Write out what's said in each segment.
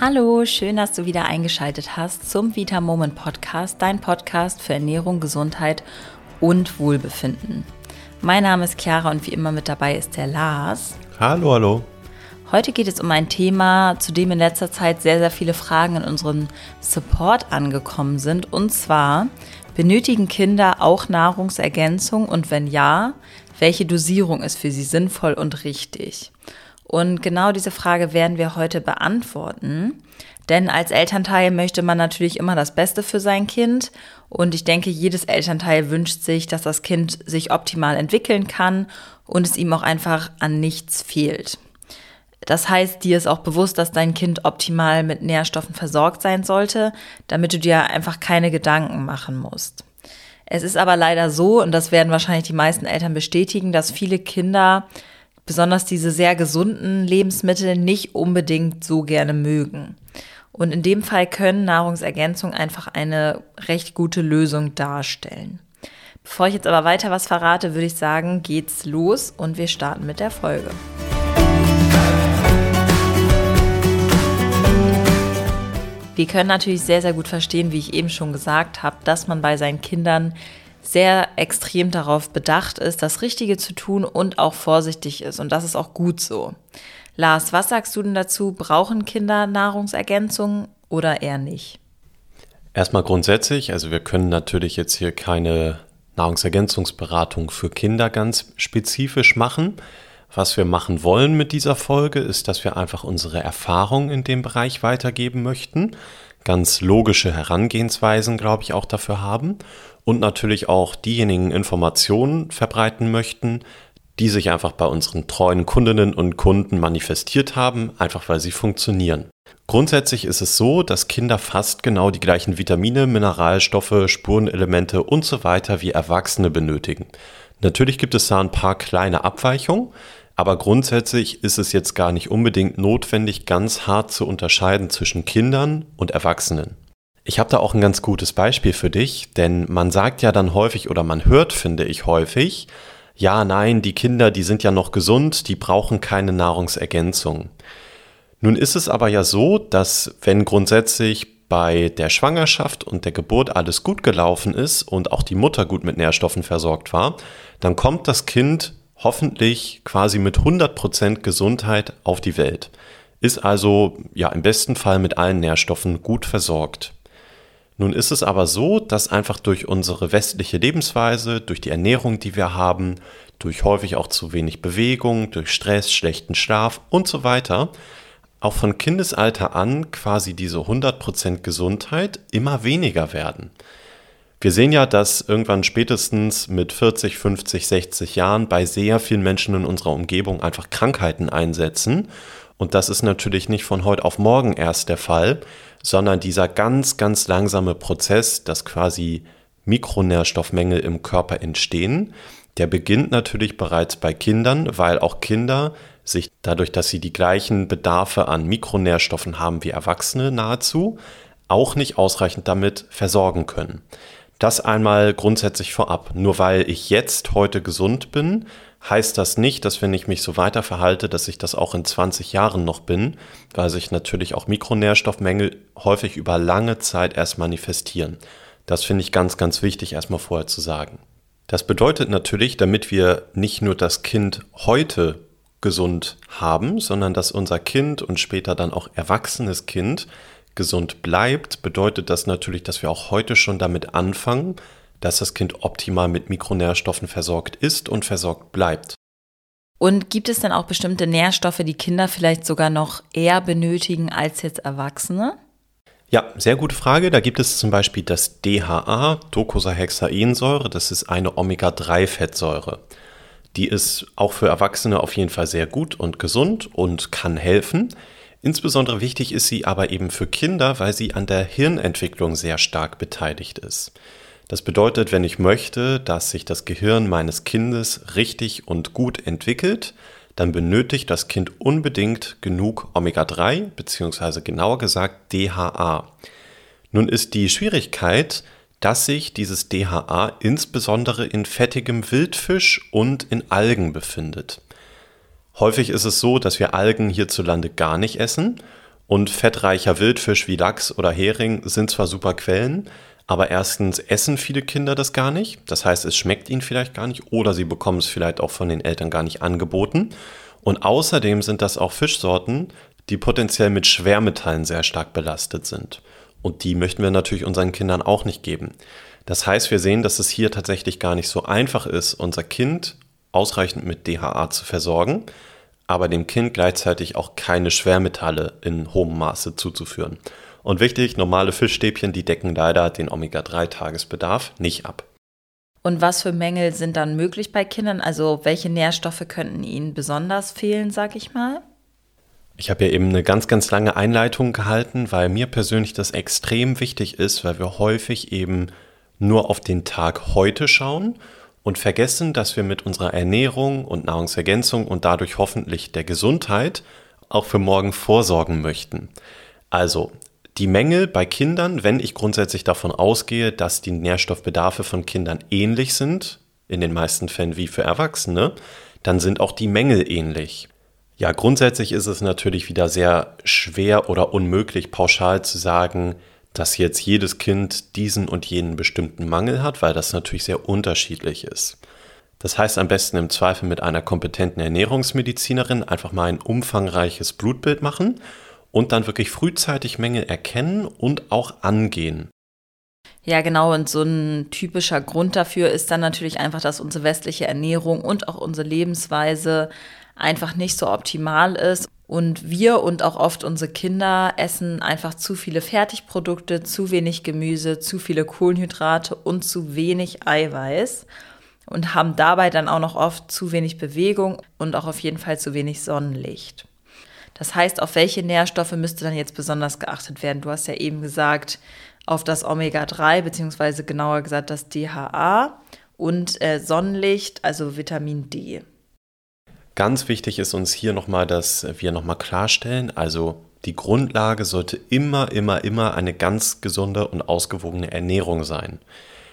Hallo, schön, dass du wieder eingeschaltet hast zum Vita Moment Podcast, dein Podcast für Ernährung, Gesundheit und Wohlbefinden. Mein Name ist Chiara und wie immer mit dabei ist der Lars. Hallo, hallo. Heute geht es um ein Thema, zu dem in letzter Zeit sehr, sehr viele Fragen in unseren Support angekommen sind. Und zwar, benötigen Kinder auch Nahrungsergänzung und wenn ja, welche Dosierung ist für sie sinnvoll und richtig? Und genau diese Frage werden wir heute beantworten. Denn als Elternteil möchte man natürlich immer das Beste für sein Kind. Und ich denke, jedes Elternteil wünscht sich, dass das Kind sich optimal entwickeln kann und es ihm auch einfach an nichts fehlt. Das heißt, dir ist auch bewusst, dass dein Kind optimal mit Nährstoffen versorgt sein sollte, damit du dir einfach keine Gedanken machen musst. Es ist aber leider so, und das werden wahrscheinlich die meisten Eltern bestätigen, dass viele Kinder besonders diese sehr gesunden Lebensmittel nicht unbedingt so gerne mögen. Und in dem Fall können Nahrungsergänzungen einfach eine recht gute Lösung darstellen. Bevor ich jetzt aber weiter was verrate, würde ich sagen, geht's los und wir starten mit der Folge. Wir können natürlich sehr, sehr gut verstehen, wie ich eben schon gesagt habe, dass man bei seinen Kindern sehr extrem darauf bedacht ist, das Richtige zu tun und auch vorsichtig ist. Und das ist auch gut so. Lars, was sagst du denn dazu? Brauchen Kinder Nahrungsergänzungen oder eher nicht? Erstmal grundsätzlich, also wir können natürlich jetzt hier keine Nahrungsergänzungsberatung für Kinder ganz spezifisch machen. Was wir machen wollen mit dieser Folge ist, dass wir einfach unsere Erfahrung in dem Bereich weitergeben möchten. Ganz logische Herangehensweisen, glaube ich, auch dafür haben und natürlich auch diejenigen Informationen verbreiten möchten, die sich einfach bei unseren treuen Kundinnen und Kunden manifestiert haben, einfach weil sie funktionieren. Grundsätzlich ist es so, dass Kinder fast genau die gleichen Vitamine, Mineralstoffe, Spurenelemente und so weiter wie Erwachsene benötigen. Natürlich gibt es da ein paar kleine Abweichungen, aber grundsätzlich ist es jetzt gar nicht unbedingt notwendig, ganz hart zu unterscheiden zwischen Kindern und Erwachsenen. Ich habe da auch ein ganz gutes Beispiel für dich, denn man sagt ja dann häufig oder man hört, finde ich häufig, ja, nein, die Kinder, die sind ja noch gesund, die brauchen keine Nahrungsergänzung. Nun ist es aber ja so, dass wenn grundsätzlich bei der Schwangerschaft und der Geburt alles gut gelaufen ist und auch die Mutter gut mit Nährstoffen versorgt war, dann kommt das Kind hoffentlich quasi mit 100% Gesundheit auf die Welt. Ist also ja im besten Fall mit allen Nährstoffen gut versorgt. Nun ist es aber so, dass einfach durch unsere westliche Lebensweise, durch die Ernährung, die wir haben, durch häufig auch zu wenig Bewegung, durch Stress, schlechten Schlaf und so weiter, auch von Kindesalter an quasi diese 100% Gesundheit immer weniger werden. Wir sehen ja, dass irgendwann spätestens mit 40, 50, 60 Jahren bei sehr vielen Menschen in unserer Umgebung einfach Krankheiten einsetzen. Und das ist natürlich nicht von heute auf morgen erst der Fall, sondern dieser ganz, ganz langsame Prozess, dass quasi Mikronährstoffmängel im Körper entstehen, der beginnt natürlich bereits bei Kindern, weil auch Kinder sich dadurch, dass sie die gleichen Bedarfe an Mikronährstoffen haben wie Erwachsene nahezu, auch nicht ausreichend damit versorgen können. Das einmal grundsätzlich vorab. Nur weil ich jetzt heute gesund bin, heißt das nicht, dass wenn ich mich so weiter verhalte, dass ich das auch in 20 Jahren noch bin, weil sich natürlich auch Mikronährstoffmängel häufig über lange Zeit erst manifestieren. Das finde ich ganz, ganz wichtig erstmal vorher zu sagen. Das bedeutet natürlich, damit wir nicht nur das Kind heute gesund haben, sondern dass unser Kind und später dann auch erwachsenes Kind gesund bleibt, bedeutet das natürlich, dass wir auch heute schon damit anfangen, dass das Kind optimal mit Mikronährstoffen versorgt ist und versorgt bleibt. Und gibt es dann auch bestimmte Nährstoffe, die Kinder vielleicht sogar noch eher benötigen als jetzt Erwachsene? Ja, sehr gute Frage. Da gibt es zum Beispiel das DHA, Docosahexaensäure. Das ist eine Omega-3-Fettsäure. Die ist auch für Erwachsene auf jeden Fall sehr gut und gesund und kann helfen. Insbesondere wichtig ist sie aber eben für Kinder, weil sie an der Hirnentwicklung sehr stark beteiligt ist. Das bedeutet, wenn ich möchte, dass sich das Gehirn meines Kindes richtig und gut entwickelt, dann benötigt das Kind unbedingt genug Omega-3 beziehungsweise genauer gesagt DHA. Nun ist die Schwierigkeit, dass sich dieses DHA insbesondere in fettigem Wildfisch und in Algen befindet. Häufig ist es so, dass wir Algen hierzulande gar nicht essen Und fettreicher Wildfisch wie Lachs oder Hering sind zwar super Quellen, aber erstens essen viele Kinder das gar nicht. Das heißt, es schmeckt ihnen vielleicht gar nicht oder sie bekommen es vielleicht auch von den Eltern gar nicht angeboten. Und außerdem sind das auch Fischsorten, die potenziell mit Schwermetallen sehr stark belastet sind. Und die möchten wir natürlich unseren Kindern auch nicht geben. Das heißt, wir sehen, dass es hier tatsächlich gar nicht so einfach ist, unser Kind ausreichend mit DHA zu versorgen, aber dem Kind gleichzeitig auch keine Schwermetalle in hohem Maße zuzuführen. Und wichtig, normale Fischstäbchen, die decken leider den Omega-3-Tagesbedarf nicht ab. Und was für Mängel sind dann möglich bei Kindern? Also welche Nährstoffe könnten ihnen besonders fehlen, sag ich mal? Ich habe ja eben eine ganz, ganz lange Einleitung gehalten, weil mir persönlich das extrem wichtig ist, weil wir häufig eben nur auf den Tag heute schauen und vergessen, dass wir mit unserer Ernährung und Nahrungsergänzung und dadurch hoffentlich der Gesundheit auch für morgen vorsorgen möchten. Also die Mängel bei Kindern, wenn ich grundsätzlich davon ausgehe, dass die Nährstoffbedarfe von Kindern ähnlich sind, in den meisten Fällen wie für Erwachsene, dann sind auch die Mängel ähnlich. Ja, grundsätzlich ist es natürlich wieder sehr schwer oder unmöglich, pauschal zu sagen, dass jetzt jedes Kind diesen und jenen bestimmten Mangel hat, weil das natürlich sehr unterschiedlich ist. Das heißt am besten im Zweifel mit einer kompetenten Ernährungsmedizinerin einfach mal ein umfangreiches Blutbild machen und dann wirklich frühzeitig Mängel erkennen und auch angehen. Ja, genau. Und so ein typischer Grund dafür ist dann natürlich einfach, dass unsere westliche Ernährung und auch unsere Lebensweise einfach nicht so optimal ist. Und wir und auch oft unsere Kinder essen einfach zu viele Fertigprodukte, zu wenig Gemüse, zu viele Kohlenhydrate und zu wenig Eiweiß und haben dabei dann auch noch oft zu wenig Bewegung und auch auf jeden Fall zu wenig Sonnenlicht. Das heißt, auf welche Nährstoffe müsste dann jetzt besonders geachtet werden? Du hast ja eben gesagt, auf das Omega-3, beziehungsweise genauer gesagt das DHA und äh, Sonnenlicht, also Vitamin D. Ganz wichtig ist uns hier nochmal, dass wir nochmal klarstellen, also die Grundlage sollte immer, immer, immer eine ganz gesunde und ausgewogene Ernährung sein.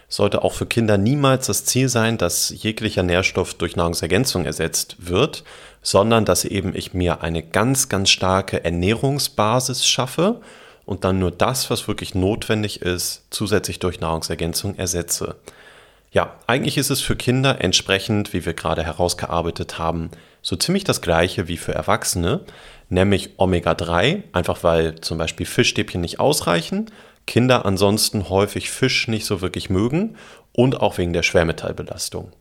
Sollte auch für Kinder niemals das Ziel sein, dass jeglicher Nährstoff durch Nahrungsergänzung ersetzt wird, sondern dass eben ich mir eine ganz, ganz starke Ernährungsbasis schaffe und dann nur das, was wirklich notwendig ist, zusätzlich durch Nahrungsergänzung ersetze. Ja, eigentlich ist es für Kinder entsprechend, wie wir gerade herausgearbeitet haben, so ziemlich das gleiche wie für Erwachsene, nämlich Omega-3, einfach weil zum Beispiel Fischstäbchen nicht ausreichen, Kinder ansonsten häufig Fisch nicht so wirklich mögen und auch wegen der Schwermetallbelastung.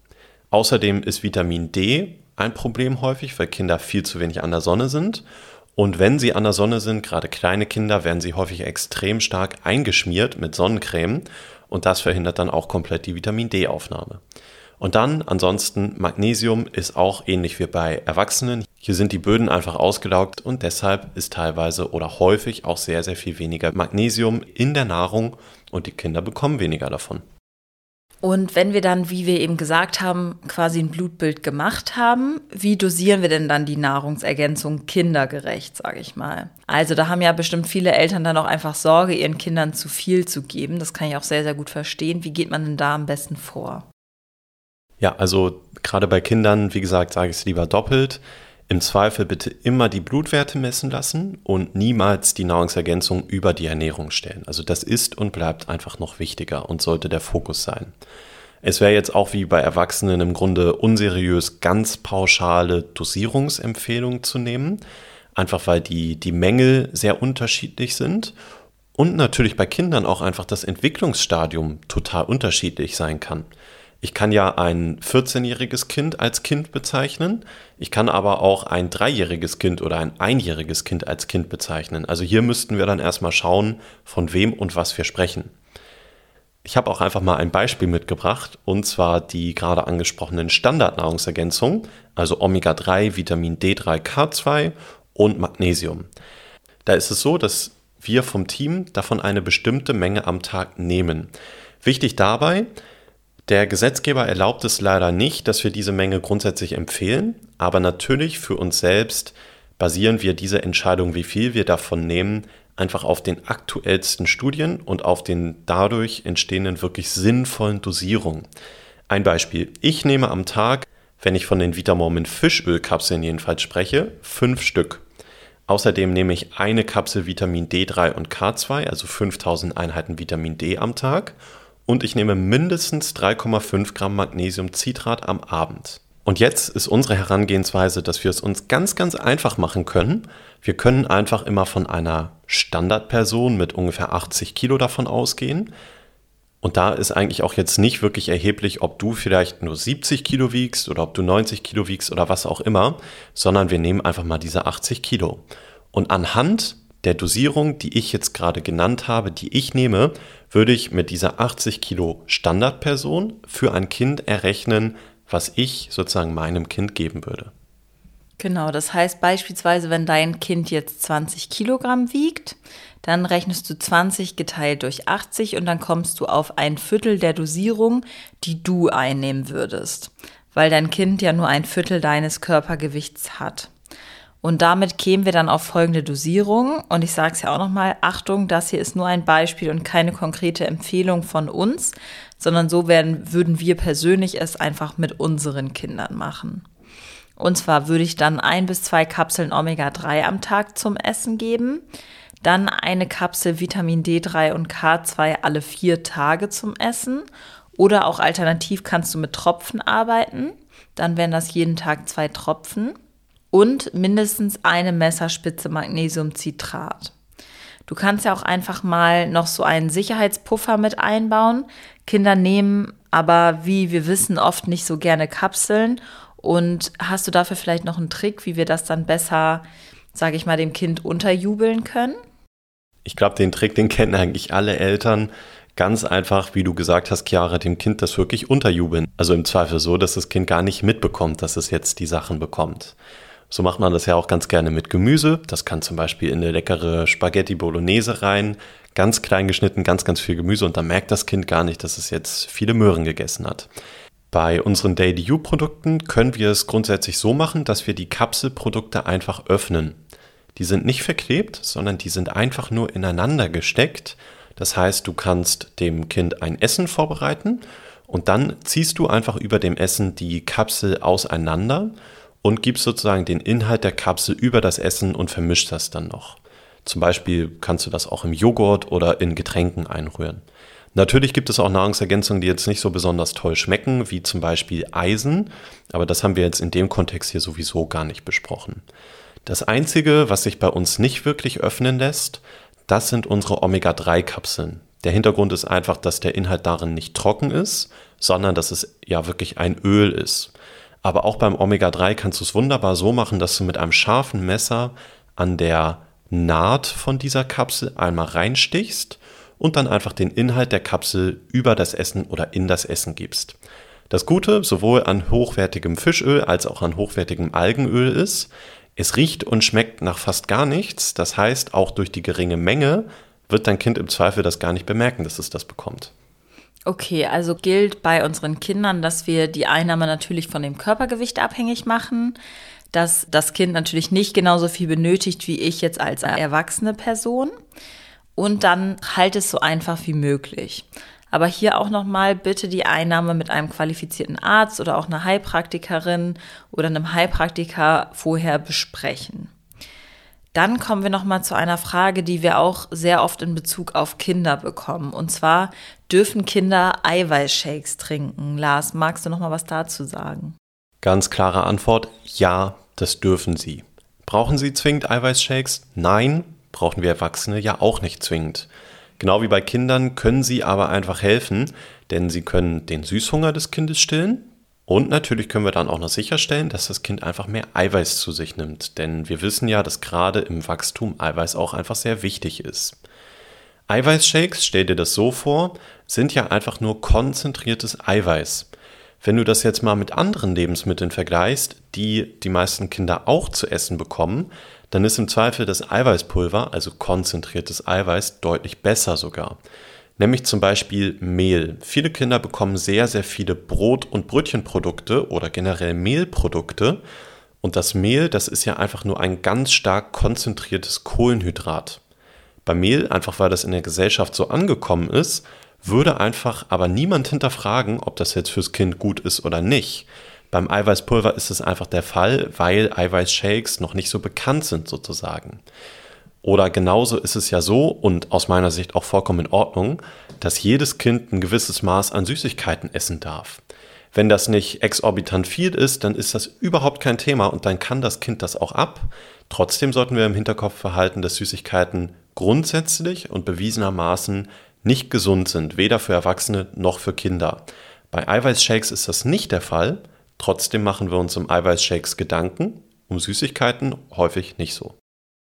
Außerdem ist Vitamin D ein Problem häufig, weil Kinder viel zu wenig an der Sonne sind. Und wenn sie an der Sonne sind, gerade kleine Kinder, werden sie häufig extrem stark eingeschmiert mit Sonnencreme und das verhindert dann auch komplett die Vitamin D-Aufnahme. Und dann ansonsten Magnesium ist auch ähnlich wie bei Erwachsenen. Hier sind die Böden einfach ausgelaugt und deshalb ist teilweise oder häufig auch sehr, sehr viel weniger Magnesium in der Nahrung und die Kinder bekommen weniger davon. Und wenn wir dann, wie wir eben gesagt haben, quasi ein Blutbild gemacht haben, wie dosieren wir denn dann die Nahrungsergänzung kindergerecht, sage ich mal? Also da haben ja bestimmt viele Eltern dann auch einfach Sorge, ihren Kindern zu viel zu geben. Das kann ich auch sehr, sehr gut verstehen. Wie geht man denn da am besten vor? Ja, also gerade bei Kindern, wie gesagt, sage ich es lieber doppelt. Im Zweifel bitte immer die Blutwerte messen lassen und niemals die Nahrungsergänzung über die Ernährung stellen. Also das ist und bleibt einfach noch wichtiger und sollte der Fokus sein. Es wäre jetzt auch wie bei Erwachsenen im Grunde unseriös, ganz pauschale Dosierungsempfehlungen zu nehmen, einfach weil die, die Mängel sehr unterschiedlich sind und natürlich bei Kindern auch einfach das Entwicklungsstadium total unterschiedlich sein kann. Ich kann ja ein 14-jähriges Kind als Kind bezeichnen. Ich kann aber auch ein dreijähriges Kind oder ein einjähriges Kind als Kind bezeichnen. Also hier müssten wir dann erstmal schauen, von wem und was wir sprechen. Ich habe auch einfach mal ein Beispiel mitgebracht, und zwar die gerade angesprochenen Standardnahrungsergänzungen, also Omega-3, Vitamin D3, K2 und Magnesium. Da ist es so, dass wir vom Team davon eine bestimmte Menge am Tag nehmen. Wichtig dabei, der Gesetzgeber erlaubt es leider nicht, dass wir diese Menge grundsätzlich empfehlen, aber natürlich für uns selbst basieren wir diese Entscheidung, wie viel wir davon nehmen, einfach auf den aktuellsten Studien und auf den dadurch entstehenden wirklich sinnvollen Dosierungen. Ein Beispiel. Ich nehme am Tag, wenn ich von den Vitamormin Fischölkapseln jedenfalls spreche, fünf Stück. Außerdem nehme ich eine Kapsel Vitamin D3 und K2, also 5000 Einheiten Vitamin D am Tag. Und ich nehme mindestens 3,5 Gramm Magnesiumcitrat am Abend. Und jetzt ist unsere Herangehensweise, dass wir es uns ganz, ganz einfach machen können. Wir können einfach immer von einer Standardperson mit ungefähr 80 Kilo davon ausgehen. Und da ist eigentlich auch jetzt nicht wirklich erheblich, ob du vielleicht nur 70 Kilo wiegst oder ob du 90 Kilo wiegst oder was auch immer, sondern wir nehmen einfach mal diese 80 Kilo. Und anhand der Dosierung, die ich jetzt gerade genannt habe, die ich nehme, würde ich mit dieser 80 Kilo Standardperson für ein Kind errechnen, was ich sozusagen meinem Kind geben würde. Genau, das heißt beispielsweise, wenn dein Kind jetzt 20 Kilogramm wiegt, dann rechnest du 20 geteilt durch 80 und dann kommst du auf ein Viertel der Dosierung, die du einnehmen würdest, weil dein Kind ja nur ein Viertel deines Körpergewichts hat. Und damit kämen wir dann auf folgende Dosierung. Und ich sage es ja auch nochmal, Achtung, das hier ist nur ein Beispiel und keine konkrete Empfehlung von uns, sondern so werden, würden wir persönlich es einfach mit unseren Kindern machen. Und zwar würde ich dann ein bis zwei Kapseln Omega-3 am Tag zum Essen geben, dann eine Kapsel Vitamin D3 und K2 alle vier Tage zum Essen oder auch alternativ kannst du mit Tropfen arbeiten, dann wären das jeden Tag zwei Tropfen und mindestens eine Messerspitze Magnesiumcitrat. Du kannst ja auch einfach mal noch so einen Sicherheitspuffer mit einbauen. Kinder nehmen aber, wie wir wissen, oft nicht so gerne Kapseln. Und hast du dafür vielleicht noch einen Trick, wie wir das dann besser, sage ich mal, dem Kind unterjubeln können? Ich glaube, den Trick, den kennen eigentlich alle Eltern. Ganz einfach, wie du gesagt hast, Chiara, dem Kind das wirklich unterjubeln. Also im Zweifel so, dass das Kind gar nicht mitbekommt, dass es jetzt die Sachen bekommt. So macht man das ja auch ganz gerne mit Gemüse. Das kann zum Beispiel in eine leckere Spaghetti Bolognese rein. Ganz klein geschnitten, ganz, ganz viel Gemüse und dann merkt das Kind gar nicht, dass es jetzt viele Möhren gegessen hat. Bei unseren Daily U Produkten können wir es grundsätzlich so machen, dass wir die Kapselprodukte einfach öffnen. Die sind nicht verklebt, sondern die sind einfach nur ineinander gesteckt. Das heißt, du kannst dem Kind ein Essen vorbereiten und dann ziehst du einfach über dem Essen die Kapsel auseinander und gibst sozusagen den Inhalt der Kapsel über das Essen und vermischt das dann noch. Zum Beispiel kannst du das auch im Joghurt oder in Getränken einrühren. Natürlich gibt es auch Nahrungsergänzungen, die jetzt nicht so besonders toll schmecken, wie zum Beispiel Eisen, aber das haben wir jetzt in dem Kontext hier sowieso gar nicht besprochen. Das Einzige, was sich bei uns nicht wirklich öffnen lässt, das sind unsere Omega-3-Kapseln. Der Hintergrund ist einfach, dass der Inhalt darin nicht trocken ist, sondern dass es ja wirklich ein Öl ist. Aber auch beim Omega-3 kannst du es wunderbar so machen, dass du mit einem scharfen Messer an der Naht von dieser Kapsel einmal reinstichst und dann einfach den Inhalt der Kapsel über das Essen oder in das Essen gibst. Das Gute sowohl an hochwertigem Fischöl als auch an hochwertigem Algenöl ist, es riecht und schmeckt nach fast gar nichts. Das heißt, auch durch die geringe Menge wird dein Kind im Zweifel das gar nicht bemerken, dass es das bekommt. Okay, also gilt bei unseren Kindern, dass wir die Einnahme natürlich von dem Körpergewicht abhängig machen, dass das Kind natürlich nicht genauso viel benötigt wie ich jetzt als erwachsene Person und dann halt es so einfach wie möglich. Aber hier auch nochmal bitte die Einnahme mit einem qualifizierten Arzt oder auch einer Heilpraktikerin oder einem Heilpraktiker vorher besprechen. Dann kommen wir noch mal zu einer Frage, die wir auch sehr oft in Bezug auf Kinder bekommen. Und zwar dürfen Kinder Eiweißshakes trinken? Lars, magst du noch mal was dazu sagen? Ganz klare Antwort: Ja, das dürfen sie. Brauchen sie zwingend Eiweißshakes? Nein, brauchen wir Erwachsene ja auch nicht zwingend. Genau wie bei Kindern können sie aber einfach helfen, denn sie können den Süßhunger des Kindes stillen, und natürlich können wir dann auch noch sicherstellen, dass das Kind einfach mehr Eiweiß zu sich nimmt. Denn wir wissen ja, dass gerade im Wachstum Eiweiß auch einfach sehr wichtig ist. Eiweißshakes, stell dir das so vor, sind ja einfach nur konzentriertes Eiweiß. Wenn du das jetzt mal mit anderen Lebensmitteln vergleichst, die die meisten Kinder auch zu essen bekommen, dann ist im Zweifel das Eiweißpulver, also konzentriertes Eiweiß, deutlich besser sogar nämlich zum Beispiel Mehl. Viele Kinder bekommen sehr, sehr viele Brot- und Brötchenprodukte oder generell Mehlprodukte. Und das Mehl, das ist ja einfach nur ein ganz stark konzentriertes Kohlenhydrat. Bei Mehl, einfach weil das in der Gesellschaft so angekommen ist, würde einfach aber niemand hinterfragen, ob das jetzt fürs Kind gut ist oder nicht. Beim Eiweißpulver ist es einfach der Fall, weil Eiweißshakes noch nicht so bekannt sind sozusagen. Oder genauso ist es ja so und aus meiner Sicht auch vollkommen in Ordnung, dass jedes Kind ein gewisses Maß an Süßigkeiten essen darf. Wenn das nicht exorbitant viel ist, dann ist das überhaupt kein Thema und dann kann das Kind das auch ab. Trotzdem sollten wir im Hinterkopf verhalten, dass Süßigkeiten grundsätzlich und bewiesenermaßen nicht gesund sind, weder für Erwachsene noch für Kinder. Bei Eiweißshakes ist das nicht der Fall. Trotzdem machen wir uns um Eiweißshakes Gedanken, um Süßigkeiten häufig nicht so.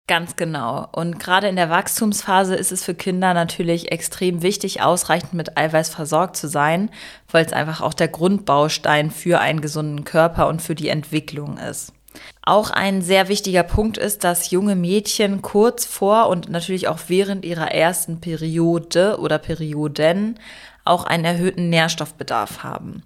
Ganz genau. Und gerade in der Wachstumsphase ist es für Kinder natürlich extrem wichtig, ausreichend mit Eiweiß versorgt zu sein, weil es einfach auch der Grundbaustein für einen gesunden Körper und für die Entwicklung ist. Auch ein sehr wichtiger Punkt ist, dass junge Mädchen kurz vor und natürlich auch während ihrer ersten Periode oder Perioden auch einen erhöhten Nährstoffbedarf haben.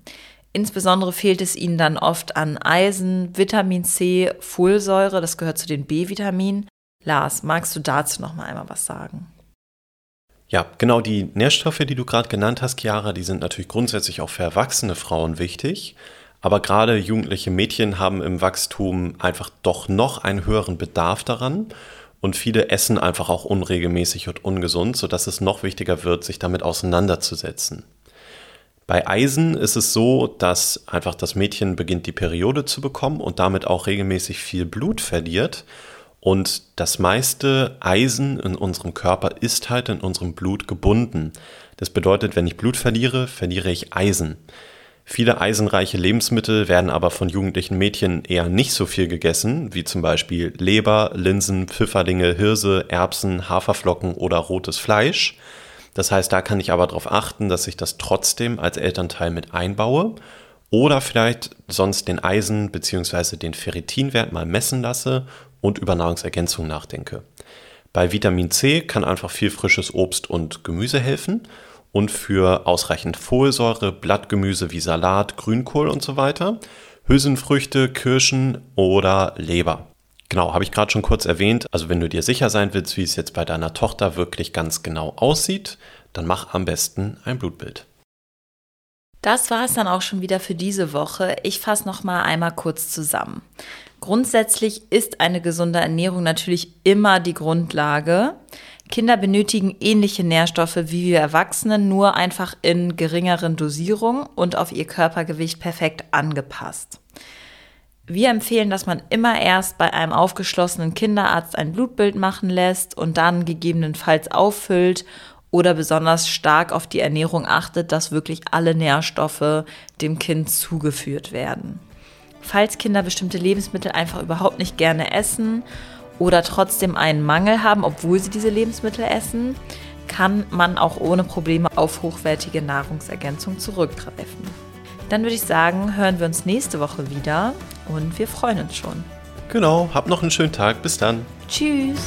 Insbesondere fehlt es ihnen dann oft an Eisen, Vitamin C, Folsäure, das gehört zu den B-Vitaminen. Lars, magst du dazu noch mal einmal was sagen? Ja, genau die Nährstoffe, die du gerade genannt hast, Chiara, die sind natürlich grundsätzlich auch für erwachsene Frauen wichtig. Aber gerade jugendliche Mädchen haben im Wachstum einfach doch noch einen höheren Bedarf daran. Und viele essen einfach auch unregelmäßig und ungesund, sodass es noch wichtiger wird, sich damit auseinanderzusetzen. Bei Eisen ist es so, dass einfach das Mädchen beginnt, die Periode zu bekommen und damit auch regelmäßig viel Blut verliert. Und das meiste Eisen in unserem Körper ist halt in unserem Blut gebunden. Das bedeutet, wenn ich Blut verliere, verliere ich Eisen. Viele eisenreiche Lebensmittel werden aber von jugendlichen Mädchen eher nicht so viel gegessen, wie zum Beispiel Leber, Linsen, Pfifferlinge, Hirse, Erbsen, Haferflocken oder rotes Fleisch. Das heißt, da kann ich aber darauf achten, dass ich das trotzdem als Elternteil mit einbaue oder vielleicht sonst den Eisen- bzw. den Ferritinwert mal messen lasse und über Nahrungsergänzung nachdenke. Bei Vitamin C kann einfach viel frisches Obst und Gemüse helfen und für ausreichend Folsäure, Blattgemüse wie Salat, Grünkohl und so weiter, Hülsenfrüchte, Kirschen oder Leber. Genau, habe ich gerade schon kurz erwähnt. Also wenn du dir sicher sein willst, wie es jetzt bei deiner Tochter wirklich ganz genau aussieht, dann mach am besten ein Blutbild. Das war es dann auch schon wieder für diese Woche. Ich fasse noch mal einmal kurz zusammen. Grundsätzlich ist eine gesunde Ernährung natürlich immer die Grundlage. Kinder benötigen ähnliche Nährstoffe wie wir Erwachsenen, nur einfach in geringeren Dosierungen und auf ihr Körpergewicht perfekt angepasst. Wir empfehlen, dass man immer erst bei einem aufgeschlossenen Kinderarzt ein Blutbild machen lässt und dann gegebenenfalls auffüllt oder besonders stark auf die Ernährung achtet, dass wirklich alle Nährstoffe dem Kind zugeführt werden. Falls Kinder bestimmte Lebensmittel einfach überhaupt nicht gerne essen oder trotzdem einen Mangel haben, obwohl sie diese Lebensmittel essen, kann man auch ohne Probleme auf hochwertige Nahrungsergänzung zurückgreifen. Dann würde ich sagen, hören wir uns nächste Woche wieder und wir freuen uns schon. Genau, habt noch einen schönen Tag. Bis dann. Tschüss.